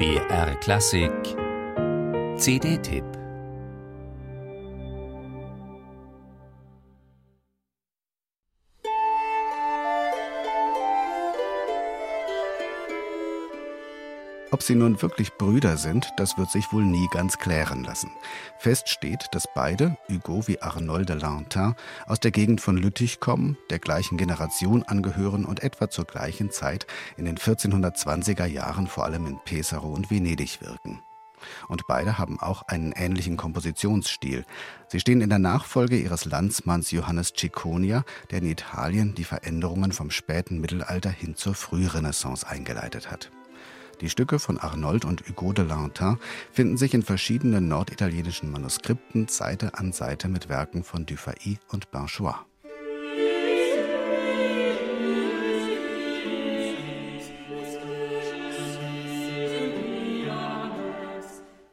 BR Klassik. CD-Tipp Ob sie nun wirklich Brüder sind, das wird sich wohl nie ganz klären lassen. Fest steht, dass beide, Hugo wie Arnold de Lantin, aus der Gegend von Lüttich kommen, der gleichen Generation angehören und etwa zur gleichen Zeit in den 1420er Jahren vor allem in Pesaro und Venedig wirken. Und beide haben auch einen ähnlichen Kompositionsstil. Sie stehen in der Nachfolge ihres Landsmanns Johannes Cicconia, der in Italien die Veränderungen vom späten Mittelalter hin zur Frührenaissance eingeleitet hat. Die Stücke von Arnold und Hugo de Lantin finden sich in verschiedenen norditalienischen Manuskripten Seite an Seite mit Werken von Dufay und Banchois.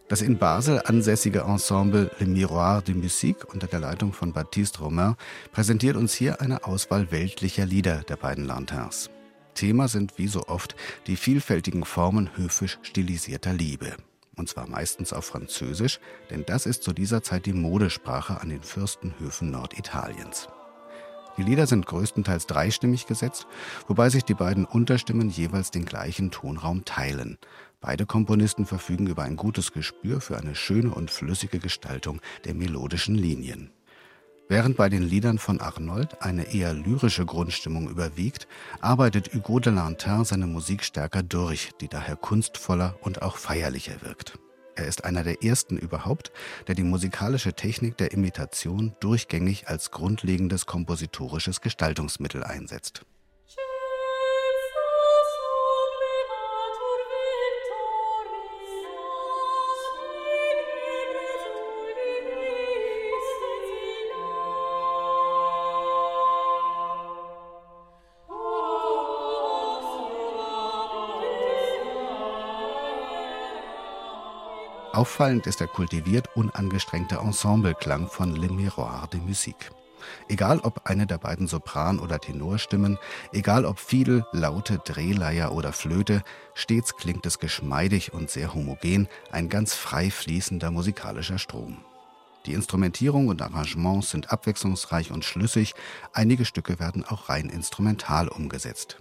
Das in Basel ansässige Ensemble Le Miroir de Musique unter der Leitung von Baptiste Romain präsentiert uns hier eine Auswahl weltlicher Lieder der beiden Lantins. Thema sind wie so oft die vielfältigen Formen höfisch stilisierter Liebe. Und zwar meistens auf Französisch, denn das ist zu dieser Zeit die Modesprache an den Fürstenhöfen Norditaliens. Die Lieder sind größtenteils dreistimmig gesetzt, wobei sich die beiden Unterstimmen jeweils den gleichen Tonraum teilen. Beide Komponisten verfügen über ein gutes Gespür für eine schöne und flüssige Gestaltung der melodischen Linien. Während bei den Liedern von Arnold eine eher lyrische Grundstimmung überwiegt, arbeitet Hugo de Lantin seine Musik stärker durch, die daher kunstvoller und auch feierlicher wirkt. Er ist einer der ersten überhaupt, der die musikalische Technik der Imitation durchgängig als grundlegendes kompositorisches Gestaltungsmittel einsetzt. Auffallend ist der kultiviert unangestrengte Ensembleklang von Le Miroir de Musique. Egal ob eine der beiden Sopran- oder Tenorstimmen, egal ob Fiedel, Laute, Drehleier oder Flöte, stets klingt es geschmeidig und sehr homogen, ein ganz frei fließender musikalischer Strom. Die Instrumentierung und Arrangements sind abwechslungsreich und schlüssig, einige Stücke werden auch rein instrumental umgesetzt.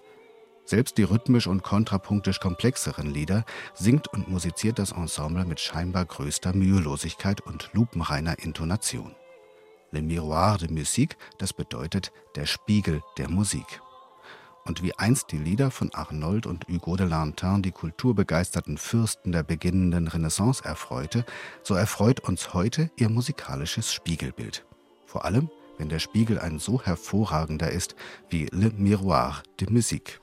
Selbst die rhythmisch und kontrapunktisch komplexeren Lieder singt und musiziert das Ensemble mit scheinbar größter Mühelosigkeit und lupenreiner Intonation. Le Miroir de Musique, das bedeutet der Spiegel der Musik. Und wie einst die Lieder von Arnold und Hugo de Lantin die kulturbegeisterten Fürsten der beginnenden Renaissance erfreute, so erfreut uns heute ihr musikalisches Spiegelbild. Vor allem, wenn der Spiegel ein so hervorragender ist wie Le Miroir de Musique.